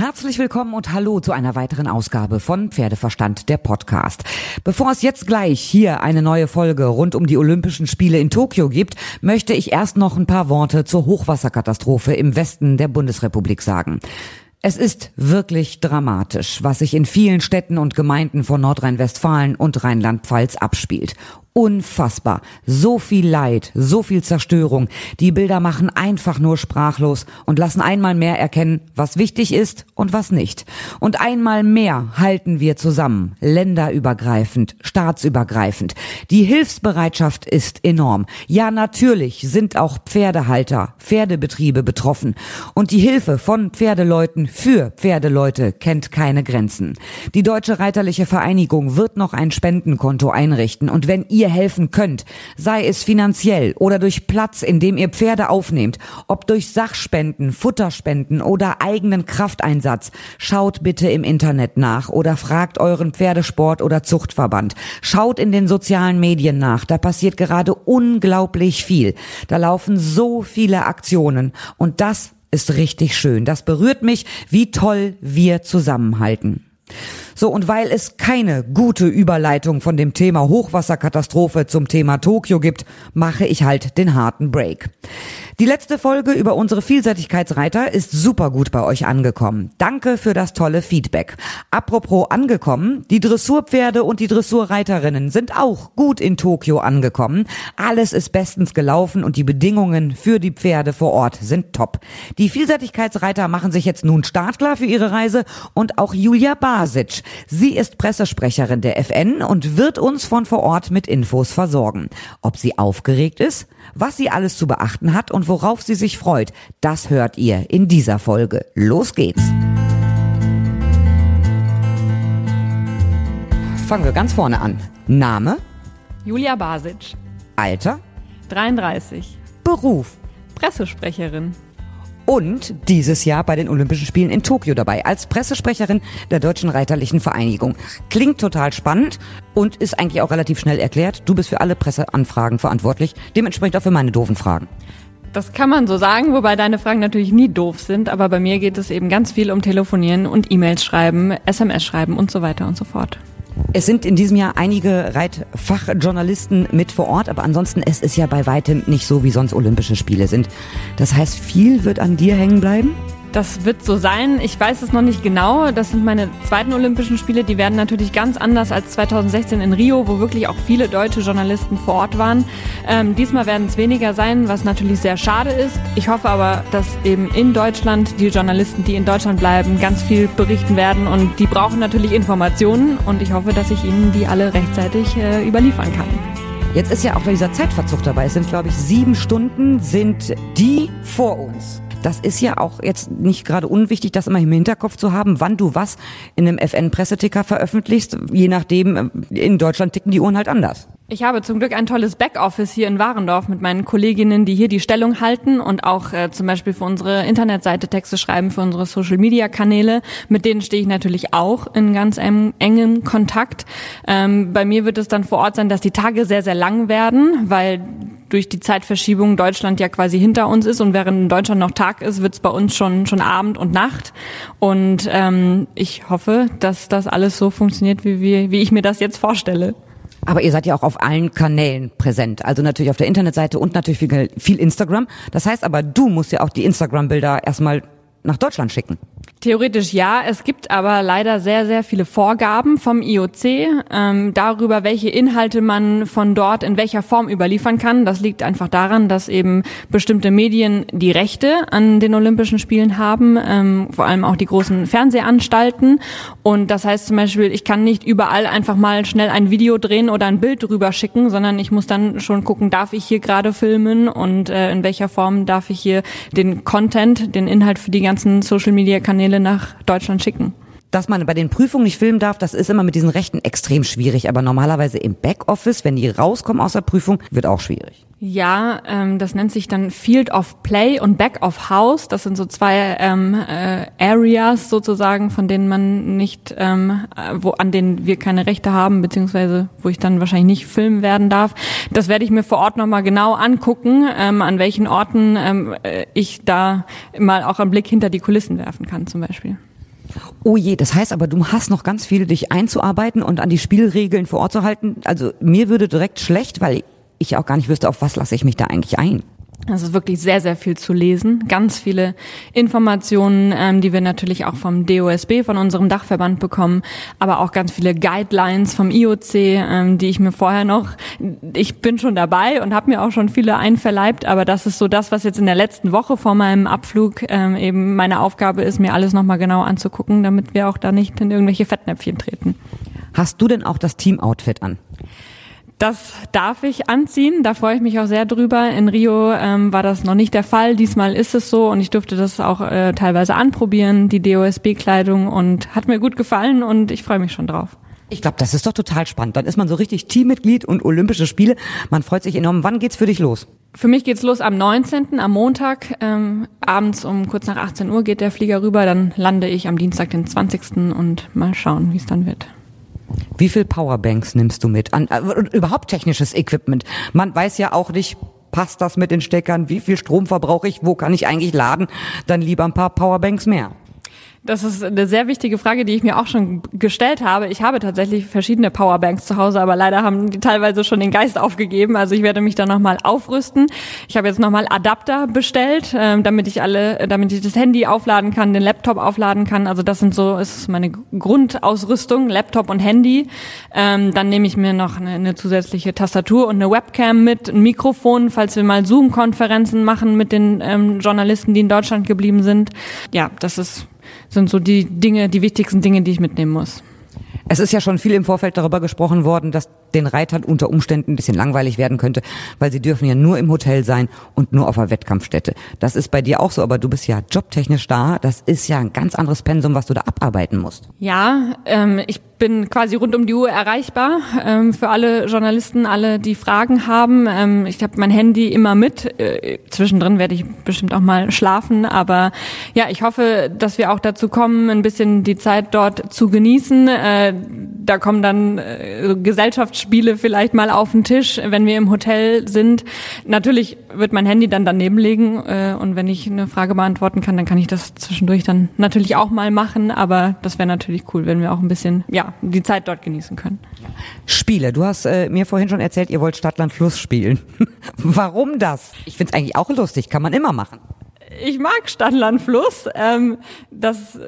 Herzlich willkommen und hallo zu einer weiteren Ausgabe von Pferdeverstand, der Podcast. Bevor es jetzt gleich hier eine neue Folge rund um die Olympischen Spiele in Tokio gibt, möchte ich erst noch ein paar Worte zur Hochwasserkatastrophe im Westen der Bundesrepublik sagen. Es ist wirklich dramatisch, was sich in vielen Städten und Gemeinden von Nordrhein-Westfalen und Rheinland-Pfalz abspielt unfassbar. So viel Leid, so viel Zerstörung. Die Bilder machen einfach nur sprachlos und lassen einmal mehr erkennen, was wichtig ist und was nicht. Und einmal mehr halten wir zusammen, länderübergreifend, staatsübergreifend. Die Hilfsbereitschaft ist enorm. Ja, natürlich sind auch Pferdehalter, Pferdebetriebe betroffen. Und die Hilfe von Pferdeleuten für Pferdeleute kennt keine Grenzen. Die Deutsche Reiterliche Vereinigung wird noch ein Spendenkonto einrichten und wenn ihr helfen könnt, sei es finanziell oder durch Platz, in dem ihr Pferde aufnehmt, ob durch Sachspenden, Futterspenden oder eigenen Krafteinsatz, schaut bitte im Internet nach oder fragt euren Pferdesport oder Zuchtverband. Schaut in den sozialen Medien nach, da passiert gerade unglaublich viel. Da laufen so viele Aktionen und das ist richtig schön. Das berührt mich, wie toll wir zusammenhalten. So, und weil es keine gute Überleitung von dem Thema Hochwasserkatastrophe zum Thema Tokio gibt, mache ich halt den harten Break. Die letzte Folge über unsere Vielseitigkeitsreiter ist super gut bei euch angekommen. Danke für das tolle Feedback. Apropos angekommen, die Dressurpferde und die Dressurreiterinnen sind auch gut in Tokio angekommen. Alles ist bestens gelaufen und die Bedingungen für die Pferde vor Ort sind top. Die Vielseitigkeitsreiter machen sich jetzt nun startklar für ihre Reise und auch Julia Basic. Sie ist Pressesprecherin der FN und wird uns von vor Ort mit Infos versorgen. Ob sie aufgeregt ist, was sie alles zu beachten hat und worauf sie sich freut, das hört ihr in dieser Folge. Los geht's! Fangen wir ganz vorne an. Name? Julia Basic. Alter? 33. Beruf? Pressesprecherin und dieses Jahr bei den Olympischen Spielen in Tokio dabei als Pressesprecherin der Deutschen Reiterlichen Vereinigung. Klingt total spannend und ist eigentlich auch relativ schnell erklärt. Du bist für alle Presseanfragen verantwortlich, dementsprechend auch für meine doofen Fragen. Das kann man so sagen, wobei deine Fragen natürlich nie doof sind, aber bei mir geht es eben ganz viel um Telefonieren und E-Mails schreiben, SMS schreiben und so weiter und so fort. Es sind in diesem Jahr einige Reitfachjournalisten mit vor Ort, aber ansonsten es ist ja bei weitem nicht so, wie sonst Olympische Spiele sind. Das heißt, viel wird an dir hängen bleiben? Das wird so sein. Ich weiß es noch nicht genau. Das sind meine zweiten Olympischen Spiele. Die werden natürlich ganz anders als 2016 in Rio, wo wirklich auch viele deutsche Journalisten vor Ort waren. Ähm, diesmal werden es weniger sein, was natürlich sehr schade ist. Ich hoffe aber, dass eben in Deutschland die Journalisten, die in Deutschland bleiben, ganz viel berichten werden. Und die brauchen natürlich Informationen. Und ich hoffe, dass ich ihnen die alle rechtzeitig äh, überliefern kann. Jetzt ist ja auch dieser Zeitverzug dabei. Es sind, glaube ich, sieben Stunden sind die vor uns. Das ist ja auch jetzt nicht gerade unwichtig, das immer im Hinterkopf zu haben, wann du was in einem FN-Presseticker veröffentlichst. Je nachdem, äh, in Deutschland ticken die Uhren halt anders. Ich habe zum Glück ein tolles Backoffice hier in Warendorf mit meinen Kolleginnen, die hier die Stellung halten und auch äh, zum Beispiel für unsere Internetseite Texte schreiben, für unsere Social-Media-Kanäle. Mit denen stehe ich natürlich auch in ganz engem, engem Kontakt. Ähm, bei mir wird es dann vor Ort sein, dass die Tage sehr, sehr lang werden, weil durch die Zeitverschiebung Deutschland ja quasi hinter uns ist und während in Deutschland noch Tag ist, wird es bei uns schon schon Abend und Nacht. Und ähm, ich hoffe, dass das alles so funktioniert, wie, wir, wie ich mir das jetzt vorstelle. Aber ihr seid ja auch auf allen Kanälen präsent. Also natürlich auf der Internetseite und natürlich viel, viel Instagram. Das heißt aber, du musst ja auch die Instagram-Bilder erstmal nach Deutschland schicken. Theoretisch ja. Es gibt aber leider sehr, sehr viele Vorgaben vom IOC ähm, darüber, welche Inhalte man von dort in welcher Form überliefern kann. Das liegt einfach daran, dass eben bestimmte Medien die Rechte an den Olympischen Spielen haben, ähm, vor allem auch die großen Fernsehanstalten. Und das heißt zum Beispiel, ich kann nicht überall einfach mal schnell ein Video drehen oder ein Bild drüber schicken, sondern ich muss dann schon gucken, darf ich hier gerade filmen und äh, in welcher Form darf ich hier den Content, den Inhalt für die ganzen Social-Media-Kanäle Kanäle nach Deutschland schicken. Dass man bei den Prüfungen nicht filmen darf, das ist immer mit diesen Rechten extrem schwierig. Aber normalerweise im Backoffice, wenn die rauskommen aus der Prüfung, wird auch schwierig. Ja, ähm, das nennt sich dann Field of Play und Back of House. Das sind so zwei ähm, äh, Areas sozusagen, von denen man nicht, ähm, wo an denen wir keine Rechte haben, beziehungsweise wo ich dann wahrscheinlich nicht filmen werden darf. Das werde ich mir vor Ort nochmal genau angucken, ähm, an welchen Orten ähm, äh, ich da mal auch einen Blick hinter die Kulissen werfen kann, zum Beispiel. Oh je, das heißt aber, du hast noch ganz viel, dich einzuarbeiten und an die Spielregeln vor Ort zu halten. Also mir würde direkt schlecht, weil ich auch gar nicht wüsste, auf was lasse ich mich da eigentlich ein. Es ist wirklich sehr, sehr viel zu lesen. Ganz viele Informationen, ähm, die wir natürlich auch vom DOSB, von unserem Dachverband bekommen, aber auch ganz viele Guidelines vom IOC, ähm, die ich mir vorher noch, ich bin schon dabei und habe mir auch schon viele einverleibt, aber das ist so das, was jetzt in der letzten Woche vor meinem Abflug ähm, eben meine Aufgabe ist, mir alles nochmal genau anzugucken, damit wir auch da nicht in irgendwelche Fettnäpfchen treten. Hast du denn auch das Team-Outfit an? Das darf ich anziehen, da freue ich mich auch sehr drüber. In Rio ähm, war das noch nicht der Fall, diesmal ist es so und ich durfte das auch äh, teilweise anprobieren, die DOSB-Kleidung und hat mir gut gefallen und ich freue mich schon drauf. Ich glaube, das ist doch total spannend. Dann ist man so richtig Teammitglied und Olympische Spiele. Man freut sich enorm. Wann geht's für dich los? Für mich geht's los am 19. am Montag. Ähm, abends um kurz nach 18 Uhr geht der Flieger rüber. Dann lande ich am Dienstag, den 20. und mal schauen, wie es dann wird. Wie viel Powerbanks nimmst du mit? An, äh, überhaupt technisches Equipment. Man weiß ja auch nicht, passt das mit den Steckern? Wie viel Strom verbrauche ich? Wo kann ich eigentlich laden? Dann lieber ein paar Powerbanks mehr. Das ist eine sehr wichtige Frage, die ich mir auch schon gestellt habe. Ich habe tatsächlich verschiedene Powerbanks zu Hause, aber leider haben die teilweise schon den Geist aufgegeben. Also ich werde mich da nochmal aufrüsten. Ich habe jetzt nochmal Adapter bestellt, äh, damit ich alle, damit ich das Handy aufladen kann, den Laptop aufladen kann. Also das sind so, ist meine Grundausrüstung, Laptop und Handy. Ähm, dann nehme ich mir noch eine, eine zusätzliche Tastatur und eine Webcam mit, ein Mikrofon, falls wir mal Zoom-Konferenzen machen mit den ähm, Journalisten, die in Deutschland geblieben sind. Ja, das ist sind so die Dinge, die wichtigsten Dinge, die ich mitnehmen muss. Es ist ja schon viel im Vorfeld darüber gesprochen worden, dass den Reitern unter Umständen ein bisschen langweilig werden könnte, weil sie dürfen ja nur im Hotel sein und nur auf der Wettkampfstätte. Das ist bei dir auch so, aber du bist ja jobtechnisch da. Das ist ja ein ganz anderes Pensum, was du da abarbeiten musst. Ja, ähm, ich bin quasi rund um die Uhr erreichbar ähm, für alle Journalisten, alle, die Fragen haben. Ähm, ich habe mein Handy immer mit. Äh, zwischendrin werde ich bestimmt auch mal schlafen, aber ja, ich hoffe, dass wir auch dazu kommen, ein bisschen die Zeit dort zu genießen. Äh, da kommen dann äh, Gesellschaftsspiele vielleicht mal auf den Tisch, wenn wir im Hotel sind. Natürlich wird mein Handy dann daneben liegen äh, und wenn ich eine Frage beantworten kann, dann kann ich das zwischendurch dann natürlich auch mal machen. Aber das wäre natürlich cool, wenn wir auch ein bisschen ja die Zeit dort genießen können. Spiele. Du hast äh, mir vorhin schon erzählt, ihr wollt Stadtland Fluss spielen. Warum das? Ich finde es eigentlich auch lustig, kann man immer machen. Ich mag Stadtland Fluss. Ähm, das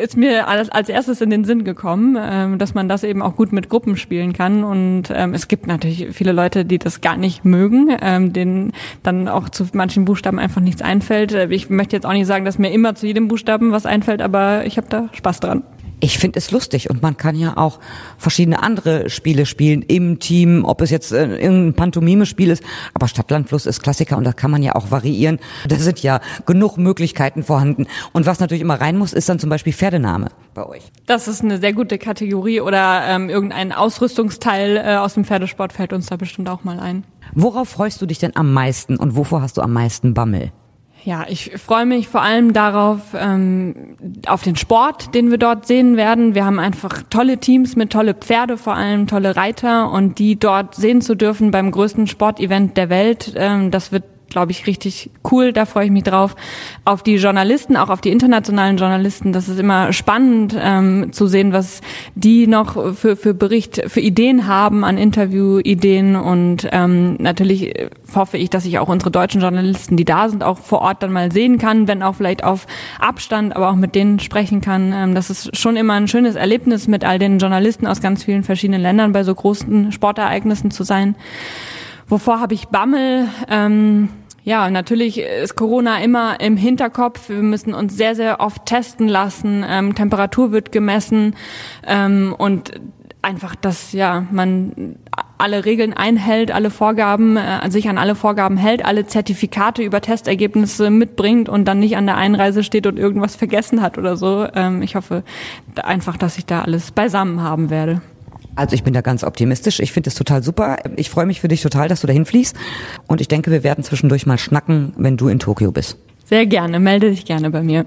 ist mir als, als erstes in den Sinn gekommen, ähm, dass man das eben auch gut mit Gruppen spielen kann. Und ähm, es gibt natürlich viele Leute, die das gar nicht mögen, ähm, denen dann auch zu manchen Buchstaben einfach nichts einfällt. Ich möchte jetzt auch nicht sagen, dass mir immer zu jedem Buchstaben was einfällt, aber ich habe da Spaß dran ich finde es lustig und man kann ja auch verschiedene andere Spiele spielen im Team, ob es jetzt äh, irgendein Pantomime-Spiel ist, aber Stadtlandfluss ist Klassiker und da kann man ja auch variieren. Da sind ja genug Möglichkeiten vorhanden. Und was natürlich immer rein muss, ist dann zum Beispiel Pferdename bei euch. Das ist eine sehr gute Kategorie oder ähm, irgendein Ausrüstungsteil äh, aus dem Pferdesport fällt uns da bestimmt auch mal ein. Worauf freust du dich denn am meisten und wovor hast du am meisten Bammel? Ja, ich freue mich vor allem darauf, ähm, auf den Sport, den wir dort sehen werden. Wir haben einfach tolle Teams mit tolle Pferde, vor allem tolle Reiter und die dort sehen zu dürfen beim größten Sportevent der Welt. Ähm, das wird glaube ich, richtig cool. Da freue ich mich drauf. Auf die Journalisten, auch auf die internationalen Journalisten. Das ist immer spannend ähm, zu sehen, was die noch für, für Bericht, für Ideen haben an Interviewideen. Und ähm, natürlich hoffe ich, dass ich auch unsere deutschen Journalisten, die da sind, auch vor Ort dann mal sehen kann, wenn auch vielleicht auf Abstand, aber auch mit denen sprechen kann. Ähm, das ist schon immer ein schönes Erlebnis, mit all den Journalisten aus ganz vielen verschiedenen Ländern bei so großen Sportereignissen zu sein. Wovor habe ich Bammel? Ähm, ja, natürlich ist Corona immer im Hinterkopf. Wir müssen uns sehr, sehr oft testen lassen. Ähm, Temperatur wird gemessen ähm, und einfach, dass ja man alle Regeln einhält, alle Vorgaben, äh, sich an alle Vorgaben hält, alle Zertifikate über Testergebnisse mitbringt und dann nicht an der Einreise steht und irgendwas vergessen hat oder so. Ähm, ich hoffe einfach, dass ich da alles beisammen haben werde. Also ich bin da ganz optimistisch. Ich finde es total super. Ich freue mich für dich total, dass du dahin fliegst. Und ich denke, wir werden zwischendurch mal schnacken, wenn du in Tokio bist. Sehr gerne. Melde dich gerne bei mir.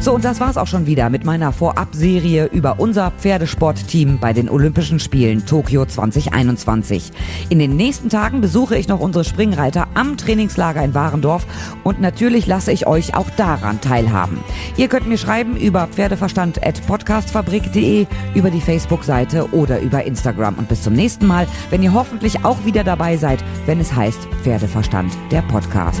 So, und das war's auch schon wieder mit meiner Vorabserie über unser Pferdesportteam bei den Olympischen Spielen Tokio 2021. In den nächsten Tagen besuche ich noch unsere Springreiter am Trainingslager in Warendorf und natürlich lasse ich euch auch daran teilhaben. Ihr könnt mir schreiben über pferdeverstand.podcastfabrik.de, über die Facebook-Seite oder über Instagram. Und bis zum nächsten Mal, wenn ihr hoffentlich auch wieder dabei seid, wenn es heißt Pferdeverstand, der Podcast.